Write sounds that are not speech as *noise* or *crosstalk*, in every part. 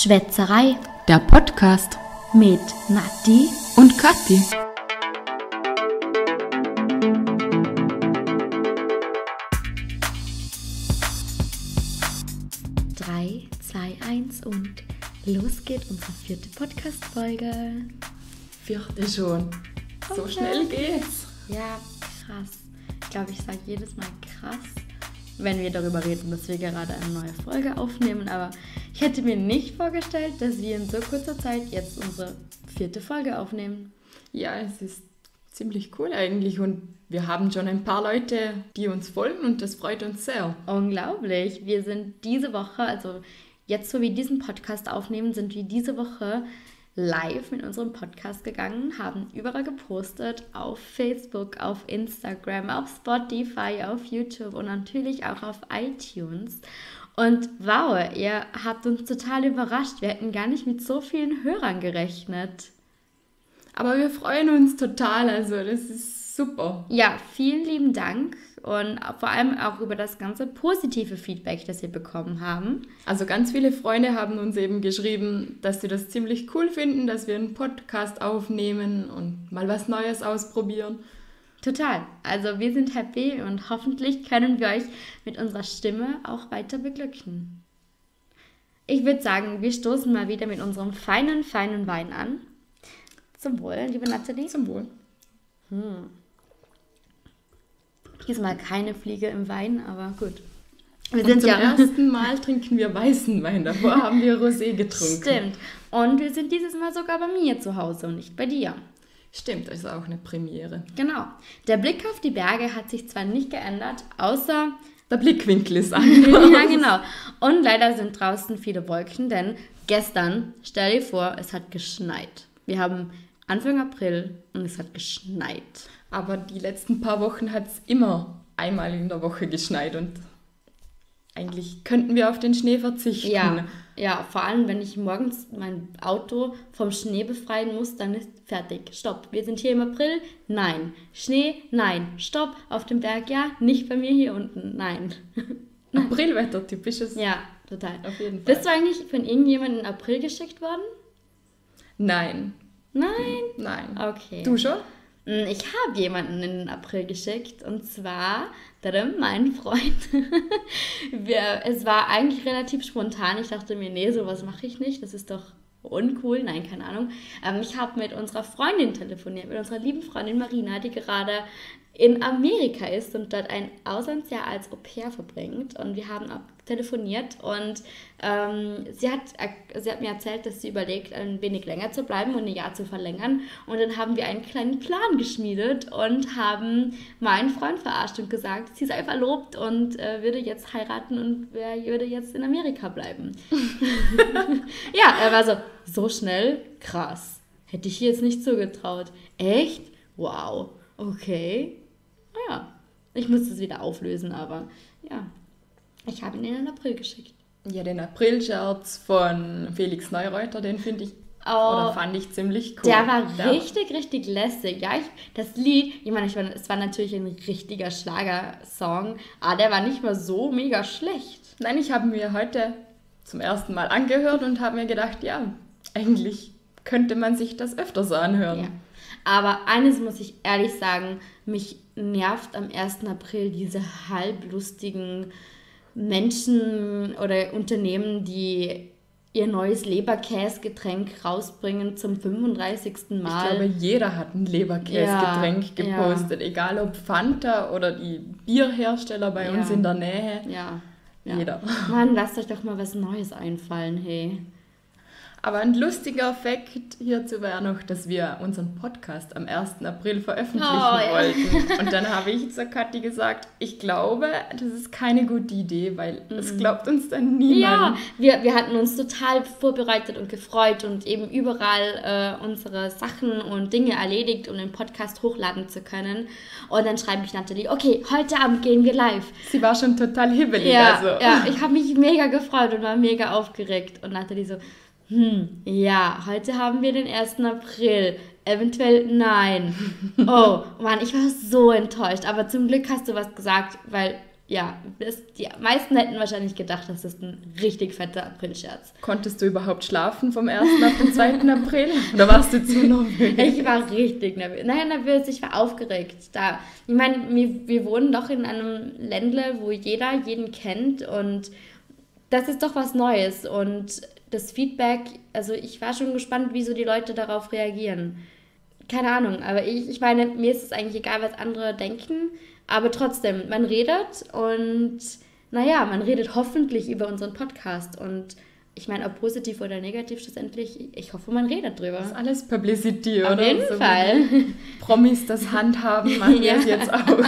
Schwätzerei Der Podcast mit Nati. und Kathi. Drei, zwei, eins und los geht unsere vierte Podcast-Folge. Vierte schon. So Okay. schnell geht's. Ja, krass. Ich glaube, ich sage jedes Mal krass, wenn wir darüber reden, dass wir gerade eine neue Folge aufnehmen. Aber ich hätte mir nicht vorgestellt, dass wir in so kurzer Zeit jetzt unsere vierte Folge aufnehmen. Ja, es ist ziemlich cool eigentlich und wir haben schon ein paar Leute, die uns folgen und das freut uns sehr. Unglaublich. Wir sind diese Woche, also jetzt, wo wir diesen Podcast aufnehmen, sind wir diese Woche live mit unserem Podcast gegangen, haben überall gepostet, auf Facebook, auf Instagram, auf Spotify, auf YouTube und natürlich auch auf iTunes. Und wow, ihr habt uns total überrascht. Wir hätten gar nicht mit so vielen Hörern gerechnet. Aber wir freuen uns total, also das ist super. Ja, vielen lieben Dank und vor allem auch über das ganze positive Feedback, das wir bekommen haben. Also ganz viele Freunde haben uns eben geschrieben, dass sie das ziemlich cool finden, dass wir einen Podcast aufnehmen und mal was Neues ausprobieren. Total. Also wir sind happy und hoffentlich können wir euch mit unserer Stimme auch weiter beglücken. Ich würde sagen, wir stoßen mal wieder mit unserem feinen, feinen Wein an. Zum Wohl, liebe Nathalie. Zum Wohl. Diesmal keine Fliege im Wein, aber gut. Wir Und sind zum ja ersten Mal trinken wir weißen Wein. Davor *laughs* haben wir Rosé getrunken. Stimmt. Und wir sind dieses Mal sogar bei mir zu Hause und nicht bei dir. Stimmt, das ist auch eine Premiere. Genau. Der Blick auf die Berge hat sich zwar nicht geändert, außer Der Blickwinkel ist *laughs* anders. ja, genau. Und leider sind draußen viele Wolken, denn gestern, stell dir vor, es hat geschneit. Wir haben Anfang April und es hat geschneit. Aber die letzten paar Wochen hat es immer einmal in der Woche geschneit und eigentlich könnten wir auf den Schnee verzichten. Ja, ja, vor allem, wenn ich morgens mein Auto vom Schnee befreien muss, dann ist fertig. Stopp. Wir sind hier im April? Nein. Schnee? Nein. Stopp. Auf dem Berg? Ja. Nicht bei mir hier unten? Nein. *laughs* Aprilwetter, typisches. Ja, total. Auf jeden Fall. Bist du eigentlich von irgendjemandem in April geschickt worden? Nein, Nein. nein. Okay. Du schon? Mm, Ich habe jemanden in den April geschickt und zwar tadam, mein Freund. *laughs* Wir, es war eigentlich relativ spontan. Ich dachte mir, nee, sowas mache ich nicht. Das ist doch uncool. Nein, keine Ahnung. Ähm, ich habe mit unserer Freundin telefoniert, mit unserer lieben Freundin Marina, die gerade in Amerika ist und dort ein Auslandsjahr als Au pair verbringt. Und wir haben auch telefoniert und ähm, sie, hat, sie hat mir erzählt, dass sie überlegt, ein wenig länger zu bleiben und ein Jahr zu verlängern. Und dann haben wir einen kleinen Plan geschmiedet und haben meinen Freund verarscht und gesagt, sie sei verlobt und äh, würde jetzt heiraten und er würde jetzt in Amerika bleiben. *laughs* *laughs* ja, er war so, so schnell, krass. Hätte ich jetzt nicht zugetraut. Echt? Wow. Okay. Naja, ich muss das wieder auflösen, aber ja. Ich habe ihn in den April geschickt. Ja, den April-Scherz von Felix Neureuter, den finde ich, Oh, oder fand ich ziemlich cool. Der war Der- richtig, richtig lässig. Ja, ich, das Lied, ich meine, ich war, es war natürlich ein richtiger Schlagersong, aber der war nicht mal so mega schlecht. Nein, ich habe mir heute zum ersten Mal angehört und habe mir gedacht, ja, eigentlich könnte man sich das öfter so anhören. Ja. Aber eines muss ich ehrlich sagen, mich nervt am 1. April diese halblustigen Menschen oder Unternehmen, die ihr neues Leberkäsgetränk rausbringen zum 35. Ich Mal. glaube, jeder hat ein Leberkäsgetränk Ja, gepostet, egal ob Fanta oder die Bierhersteller bei Ja. uns in der Nähe. ja. ja. Jeder. Mann, lasst euch doch mal was Neues einfallen, hey. Aber ein lustiger Fakt hierzu wäre noch, dass wir unseren Podcast am 1. April veröffentlichen Oh, ja. wollten. *laughs* Und dann habe ich zur Kathi gesagt, ich glaube, das ist keine gute Idee, weil es glaubt uns dann Mhm. Ja, niemand. wir, wir hatten uns total vorbereitet und gefreut und eben überall äh, unsere Sachen und Dinge erledigt, um den Podcast hochladen zu können. Und dann schreibe ich Nathalie, okay, heute Abend gehen wir live. Sie war schon total hibbelig. Ja, also. ja ich habe mich mega gefreut und war mega aufgeregt. Und Nathalie so, hm, ja, heute haben wir den 1. April. Eventuell nein. *laughs* Oh, Mann, ich war so enttäuscht. Aber zum Glück hast du was gesagt, weil ja, das, die meisten hätten wahrscheinlich gedacht, das ist ein richtig fetter Aprilscherz. Konntest du überhaupt schlafen vom 1. auf den 2. April? Oder warst du zu nervös? Ich war richtig nervös. Nein, nervös, ich war aufgeregt. Da, ich meine, wir, wir wohnen doch in einem Ländle, wo jeder jeden kennt und das ist doch was Neues. Und das Feedback, also ich war schon gespannt, wie so die Leute darauf reagieren. Keine Ahnung, aber ich, ich meine, mir ist es eigentlich egal, was andere denken. Aber trotzdem, man redet und naja, man redet hoffentlich über unseren Podcast und ich meine, ob positiv oder negativ schlussendlich, ich hoffe, man redet drüber. Das ist alles Publicity, Auf oder? jeden So Fall. Promis das Handhaben, *laughs* machen wir es Ja. jetzt auch. *laughs*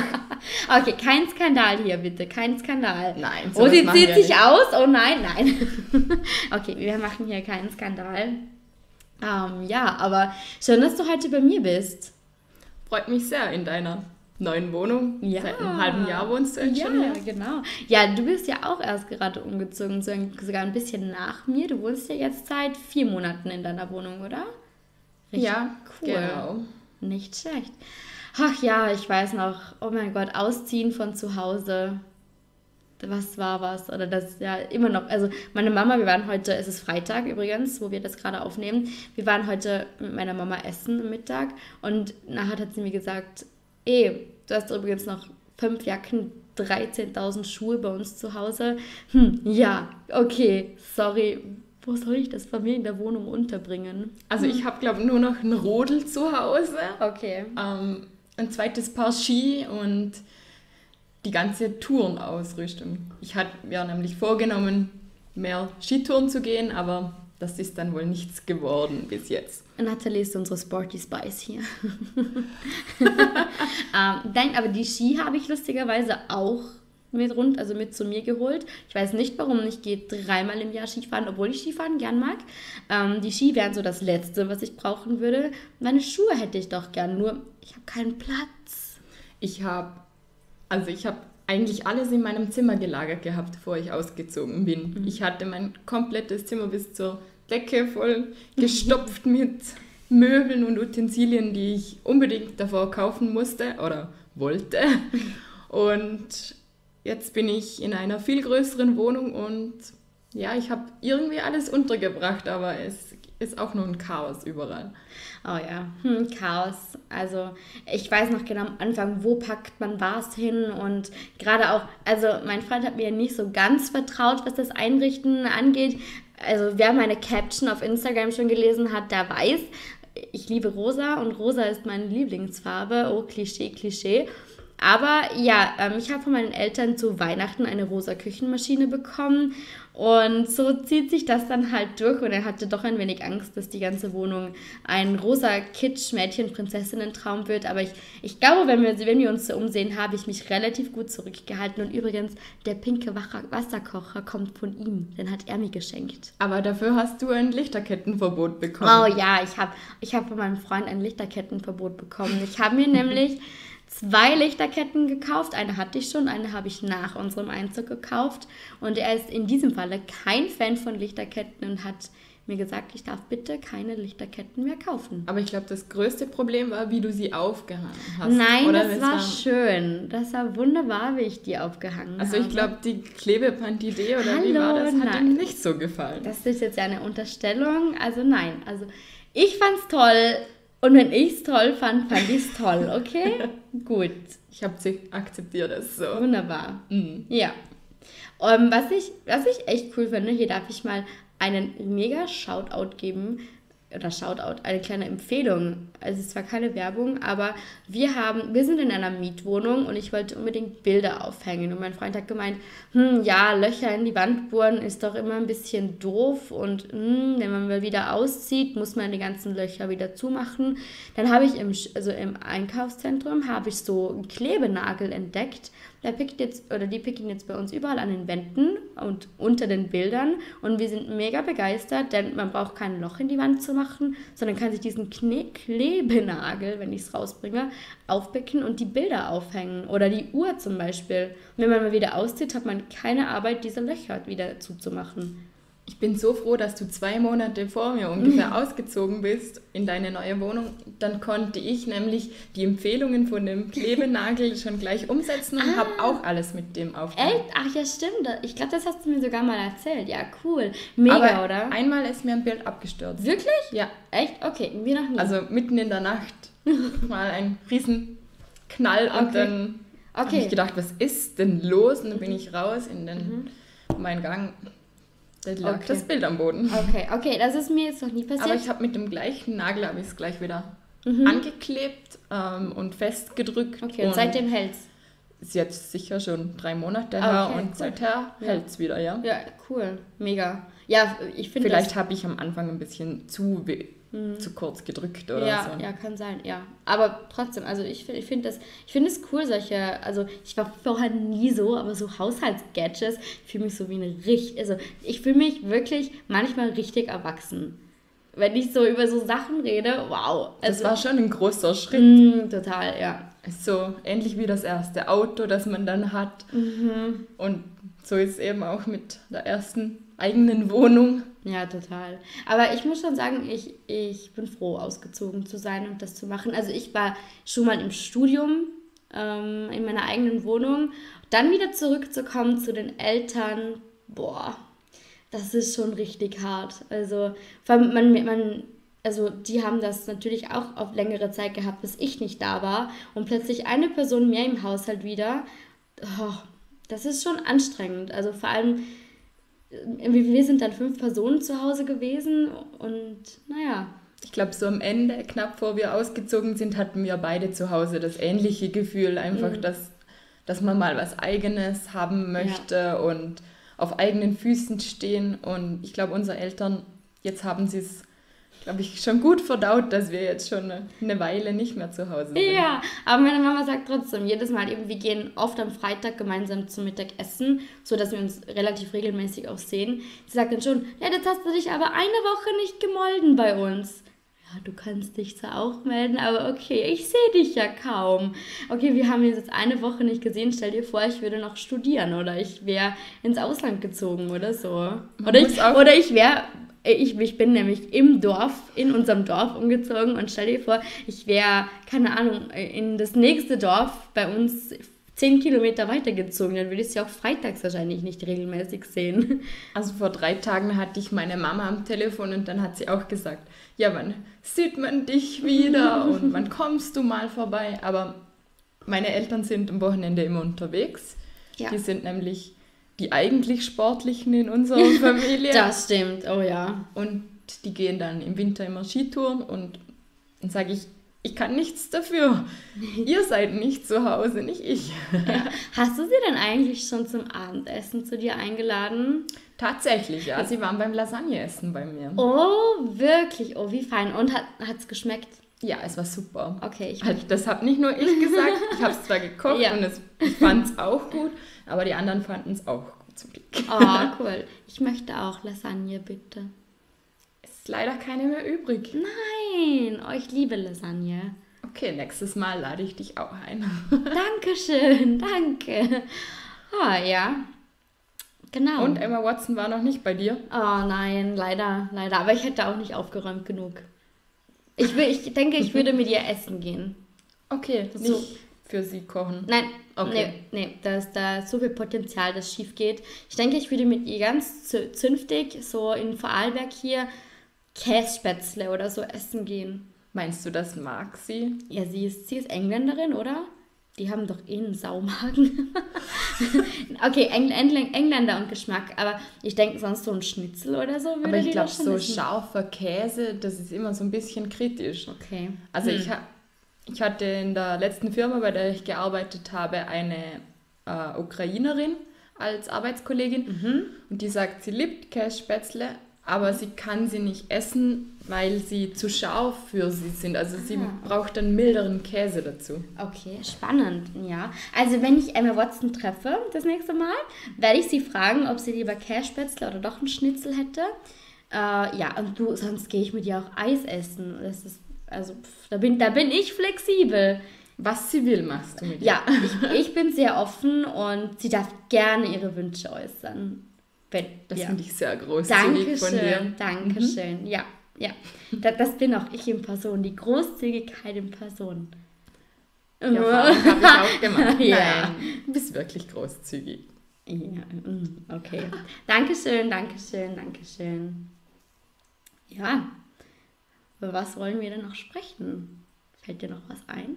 Okay, kein Skandal hier bitte, kein Skandal. Nein, Oh, sie zieht wir sich nicht. aus? Oh nein, nein. *laughs* okay, wir machen hier keinen Skandal. Ähm, ja, aber schön, dass du heute bei mir bist. Freut mich sehr in deiner neuen Wohnung. Ja. Seit einem halben Jahr wohnst du jetzt Ja, schon hier. genau. Ja, du bist ja auch erst gerade umgezogen, so- sogar ein bisschen nach mir. Du wohnst ja jetzt seit vier Monaten in deiner Wohnung, oder? Richtig Ja, cool. genau. Nicht schlecht. Ach ja, ich weiß noch. Oh mein Gott, ausziehen von zu Hause. Was war was? Oder das ja immer noch. Also meine Mama, wir waren heute, es ist Freitag übrigens, wo wir das gerade aufnehmen. Wir waren heute mit meiner Mama essen am Mittag und nachher hat sie mir gesagt, ey, du hast übrigens noch fünf Jacken, 13.000 Schuhe bei uns zu Hause. Hm, ja, okay, sorry. Wo soll ich das bei mir in der Wohnung unterbringen? Also ich habe, glaube nur noch ein Rodel zu Hause, Okay. ähm, ein zweites Paar Ski und die ganze Tourenausrüstung. Ich hatte mir nämlich vorgenommen, mehr Skitouren zu gehen, aber das ist dann wohl nichts geworden bis jetzt. Nathalie ist unsere Sporty Spice hier. ähm, nein, aber die Ski habe ich lustigerweise auch mit rund, also mit zu mir geholt. Ich weiß nicht warum, ich gehe dreimal im Jahr Skifahren, obwohl ich Skifahren gern mag. Ähm, die Ski wären so das Letzte, was ich brauchen würde. Meine Schuhe hätte ich doch gern, nur ich habe keinen Platz. Ich habe, also ich habe eigentlich alles in meinem Zimmer gelagert gehabt, bevor ich ausgezogen bin. Ich hatte mein komplettes Zimmer bis zur Decke voll *laughs* gestopft mit Möbeln und Utensilien, die ich unbedingt davor kaufen musste oder wollte. *laughs* Und jetzt bin ich in einer viel größeren Wohnung und ja, ich habe irgendwie alles untergebracht, aber es ist auch nur ein Chaos überall. Oh ja, hm, Chaos. Also ich weiß noch genau am Anfang, wo packt man was hin und gerade auch, also mein Freund hat mir nicht so ganz vertraut, was das Einrichten angeht. Also wer meine Caption auf Instagram schon gelesen hat, der weiß, ich liebe rosa und rosa ist meine Lieblingsfarbe. Oh, Klischee, Klischee. Aber ja, ähm, ich habe von meinen Eltern zu Weihnachten eine rosa Küchenmaschine bekommen und so zieht sich das dann halt durch und er hatte doch ein wenig Angst, dass die ganze Wohnung ein rosa Kitsch-Mädchen-Prinzessinnen-Traum wird. Aber ich, ich glaube, wenn wir, wenn wir uns so umsehen, habe ich mich relativ gut zurückgehalten. Und übrigens, der pinke Wasserkocher kommt von ihm, den hat er mir geschenkt. Aber dafür hast du ein Lichterkettenverbot bekommen. Oh ja, ich habe ich hab von meinem Freund ein Lichterkettenverbot bekommen. Ich habe mir *laughs* nämlich zwei Lichterketten gekauft. Eine hatte ich schon, eine habe ich nach unserem Einzug gekauft. Und er ist in diesem Falle kein Fan von Lichterketten und hat mir gesagt, ich darf bitte keine Lichterketten mehr kaufen. Aber ich glaube, das größte Problem war, wie du sie aufgehangen hast. Nein, Oder das war schön. Das war wunderbar, wie ich die aufgehangen Also habe. ich glaube, die Klebeband-Idee oder wie Hallo, war das, hat nein. ihm nicht so gefallen. Das ist jetzt ja eine Unterstellung. Also nein, also ich fand's toll. Und wenn ich's toll fand, fand ich's toll, okay? *laughs* Gut, Ich habe sie akzeptiert es so. wunderbar. Mhm. Ja. Ähm, was, ich, was ich echt cool finde, hier darf ich mal einen mega Shoutout geben. Oder Shoutout, eine kleine Empfehlung. Also es ist zwar keine Werbung, aber wir haben, wir sind in einer Mietwohnung und ich wollte unbedingt Bilder aufhängen. Und mein Freund hat gemeint, hm, ja, Löcher in die Wand bohren ist doch immer ein bisschen doof und hm, wenn man mal wieder auszieht, muss man die ganzen Löcher wieder zumachen. Dann habe ich im, also im Einkaufszentrum habe ich so einen Klebenagel entdeckt. Der pickt jetzt, oder die picken jetzt bei uns überall an den Wänden und unter den Bildern. Und wir sind mega begeistert, denn man braucht kein Loch in die Wand zu machen, sondern kann sich diesen Kne Klebenagel, wenn ich es rausbringe, aufpicken und die Bilder aufhängen. Oder die Uhr zum Beispiel. Und wenn man mal wieder auszieht, hat man keine Arbeit, diese Löcher wieder zuzumachen. Ich bin so froh, dass du zwei Monate vor mir ungefähr ausgezogen bist in deine neue Wohnung. Dann konnte ich nämlich die Empfehlungen von dem Klebenagel schon gleich umsetzen und Ah. habe auch alles mit dem aufgenommen. Echt? Ach ja, stimmt. Ich glaube, das hast du mir sogar mal erzählt. Ja, cool. Mega, Aber oder? einmal ist mir ein Bild abgestürzt. Wirklich? Ja, Echt? Okay, wie noch nie. also mitten in der Nacht *laughs* mal ein riesen Knall und Okay. dann habe okay. ich gedacht, was ist denn los? Und dann bin ich raus in den, meinen Gang. Da lag Okay. das Bild am Boden. Okay, okay, das ist mir jetzt noch nie passiert. Aber ich habe mit dem gleichen Nagel habe ich es gleich wieder Mhm. angeklebt ähm, und festgedrückt. okay, und seitdem hält's. ist jetzt sicher schon drei Monate her okay, und cool. seither Ja. hält es wieder, ja. Ja, cool. Mega. Ja, ich finde Vielleicht habe ich am Anfang ein bisschen zu, Mhm. zu kurz gedrückt oder ja, so. ja, kann sein, ja. Aber trotzdem, also ich, find- ich finde das, ich finde es cool, solche, also ich war vorher nie so, aber so Haushaltsgadgets, ich fühle mich so wie eine richtig, also ich fühle mich wirklich manchmal richtig erwachsen. Wenn ich so über so Sachen rede, wow. Das Also, war schon ein großer Schritt. mm, total, ja. So ähnlich wie das erste Auto, das man dann hat. Mhm. Und so ist es eben auch mit der ersten eigenen Wohnung. Ja, total. Aber ich muss schon sagen, ich, ich bin froh, ausgezogen zu sein und das zu machen. Also ich war schon mal im Studium, ähm, in meiner eigenen Wohnung. Dann wieder zurückzukommen zu den Eltern, boah, das ist schon richtig hart. Also, man, man, also die haben das natürlich auch auf längere Zeit gehabt, bis ich nicht da war. Und plötzlich eine Person mehr im Haushalt wieder. Oh, das ist schon anstrengend. Also vor allem wir wir sind dann fünf Personen zu Hause gewesen und naja, Ich glaube, so am Ende, knapp vor wir ausgezogen sind, hatten wir beide zu Hause das ähnliche Gefühl, einfach, Mhm. dass, dass man mal was Eigenes haben möchte und auf eigenen Füßen stehen. Und ich glaube, unsere Eltern, jetzt haben sie es, glaube ich, schon gut verdaut, dass wir jetzt schon eine, Weile nicht mehr zu Hause sind. Ja, aber meine Mama sagt trotzdem jedes Mal eben, wir gehen oft am Freitag gemeinsam zum Mittagessen, so dass wir uns relativ regelmäßig auch sehen. Sie sagt dann schon, ja, jetzt hast du dich aber eine Woche nicht gemolden bei uns. Ja, du kannst dich zwar auch melden, aber okay, ich sehe dich ja kaum. Okay, wir haben uns jetzt eine Woche nicht gesehen. Stell dir vor, ich würde noch studieren oder ich wäre ins Ausland gezogen oder so. Oder ich, oder ich wäre ich, ich bin nämlich im Dorf, in unserem Dorf umgezogen und stell dir vor, ich wäre, keine Ahnung, in das nächste Dorf bei uns zehn Kilometer weitergezogen. Dann würde ich sie auch freitags wahrscheinlich nicht regelmäßig sehen. *laughs* Also vor drei Tagen hatte ich meine Mama am Telefon und dann hat sie auch gesagt, ja, wann sieht man dich wieder *laughs* und wann kommst du mal vorbei? Aber meine Eltern sind am Wochenende immer unterwegs. Ja. Die sind nämlich die eigentlich Sportlichen in unserer *laughs* Familie. Das stimmt, oh ja. Und die gehen dann im Winter immer Skitouren und dann sage ich, ich kann nichts dafür. *laughs* Ihr seid nicht zu Hause, nicht ich. Hast du sie denn eigentlich schon zum Abendessen zu dir eingeladen? Tatsächlich, ja. *laughs* Sie waren beim Lasagneessen bei mir. Oh, wirklich? Oh, wie fein. Und hat es geschmeckt? Ja, es war super. Okay, ich Halt, das habe nicht nur ich gesagt, ich habe es zwar gekocht *laughs* Ja. und es, ich fand es auch gut, aber die anderen fanden es auch gut zum Glück. Oh, *laughs* cool. Ich möchte auch Lasagne, bitte. Es ist leider keine mehr übrig. Nein, oh, ich liebe Lasagne. Okay, nächstes Mal lade ich dich auch ein. *laughs* Dankeschön, danke. Ah, ja. Genau. Und Emma Watson war noch nicht bei dir. Oh nein, leider, leider. Aber ich hätte auch nicht aufgeräumt genug. Ich, will, ich denke, ich würde mit ihr *laughs* essen gehen. Okay, So. nicht für sie kochen. Nein, Okay. nee, nee, da ist da so viel Potenzial, dass schief geht. Ich denke, ich würde mit ihr ganz zü- zünftig so in Vorarlberg hier Kässpätzle oder so essen gehen. Meinst du, das mag sie? Ja, sie ist, sie ist Engländerin, oder? Die haben doch eh einen Saumagen. *laughs* okay, Engl Engl Engländer und Geschmack, aber ich denke sonst so ein Schnitzel oder so würde Aber ich glaube, so essen. scharfer Käse, das ist immer so ein bisschen kritisch. Okay. Also Hm. ich, ha ich hatte in der letzten Firma, bei der ich gearbeitet habe, eine äh, Ukrainerin als Arbeitskollegin Mhm. und die sagt, sie liebt Kässpätzle, aber sie kann sie nicht essen, weil sie zu scharf für sie sind. Also sie Ah. braucht dann milderen Käse dazu. Okay, spannend, ja. Also wenn ich Emma Watson treffe das nächste Mal, werde ich sie fragen, ob sie lieber Kässpätzle oder doch einen Schnitzel hätte. Äh, ja, und du, sonst gehe ich mit ihr auch Eis essen. Das ist, also, pff, da, bin, da bin ich flexibel. Was sie will, machst du mit ihr. Ja, ich, ich bin sehr offen und sie darf gerne ihre Wünsche äußern. Das ja. finde ich sehr großzügig von dir. Dankeschön, mhm. ja. Ja, das, das bin auch ich in Person, die Großzügigkeit in Person. Ja, habe ich auch gemacht. *laughs* ja. Nein, du bist wirklich großzügig. Ja, mm, okay. Dankeschön, Dankeschön, Dankeschön. Ja, über was wollen wir denn noch sprechen? Fällt dir noch was ein?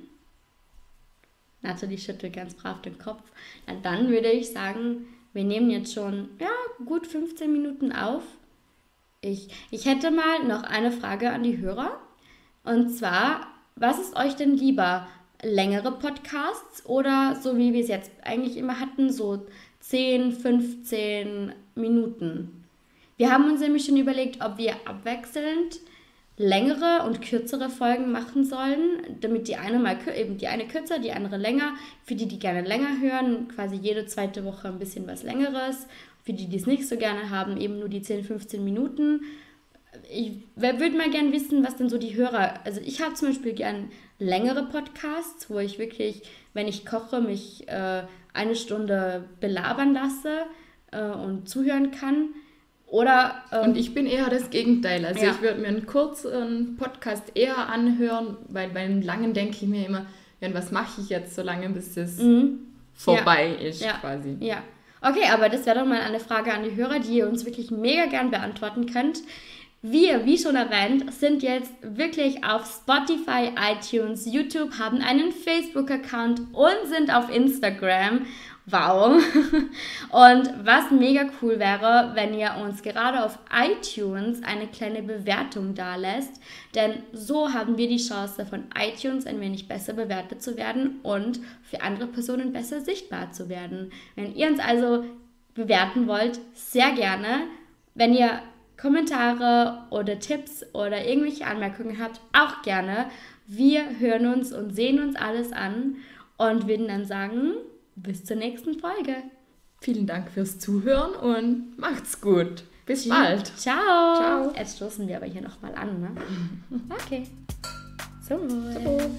Nathalie schüttelt ganz brav den Kopf. Na, dann würde ich sagen, wir nehmen jetzt schon ja, gut 15 Minuten auf. Ich, ich hätte mal noch eine Frage an die Hörer. Und zwar, was ist euch denn lieber? Längere Podcasts oder so wie wir es jetzt eigentlich immer hatten, so 10, 15 Minuten? Wir haben uns nämlich schon überlegt, ob wir abwechselnd längere und kürzere Folgen machen sollen, damit die eine mal eben die eine kürzer, die andere länger. Für die, die gerne länger hören, quasi jede zweite Woche ein bisschen was längeres für die, die es nicht so gerne haben, eben nur die 10, 15 Minuten. Ich würde mal gerne wissen, was denn so die Hörer. Also, ich habe zum Beispiel gern längere Podcasts, wo ich wirklich, wenn ich koche, mich äh, eine Stunde belabern lasse äh, und zuhören kann. Oder, ähm, und ich bin eher das Gegenteil. Also ja. ich würde mir einen kurzen Podcast eher anhören, weil beim langen denke ich mir immer, ja, was mache ich jetzt so lange, bis es mhm. vorbei ja. ist ja. quasi. Ja, Okay, aber das wäre doch mal eine Frage an die Hörer, die ihr uns wirklich mega gern beantworten könnt. Wir, wie schon erwähnt, sind jetzt wirklich auf Spotify, iTunes, YouTube, haben einen Facebook-Account und sind auf Instagram. Wow. *laughs* Und was mega cool wäre, wenn ihr uns gerade auf iTunes eine kleine Bewertung da lässt, denn so haben wir die Chance, von iTunes ein wenig besser bewertet zu werden und für andere Personen besser sichtbar zu werden. Wenn ihr uns also bewerten wollt, sehr gerne. Wenn ihr Kommentare oder Tipps oder irgendwelche Anmerkungen habt, auch gerne. Wir hören uns und sehen uns alles an und würden dann sagen, bis zur nächsten Folge. Vielen Dank fürs Zuhören und macht's gut. Bis bald. Ciao. Ciao. Jetzt stoßen wir aber hier nochmal an, ne? *laughs* Okay. Wohl.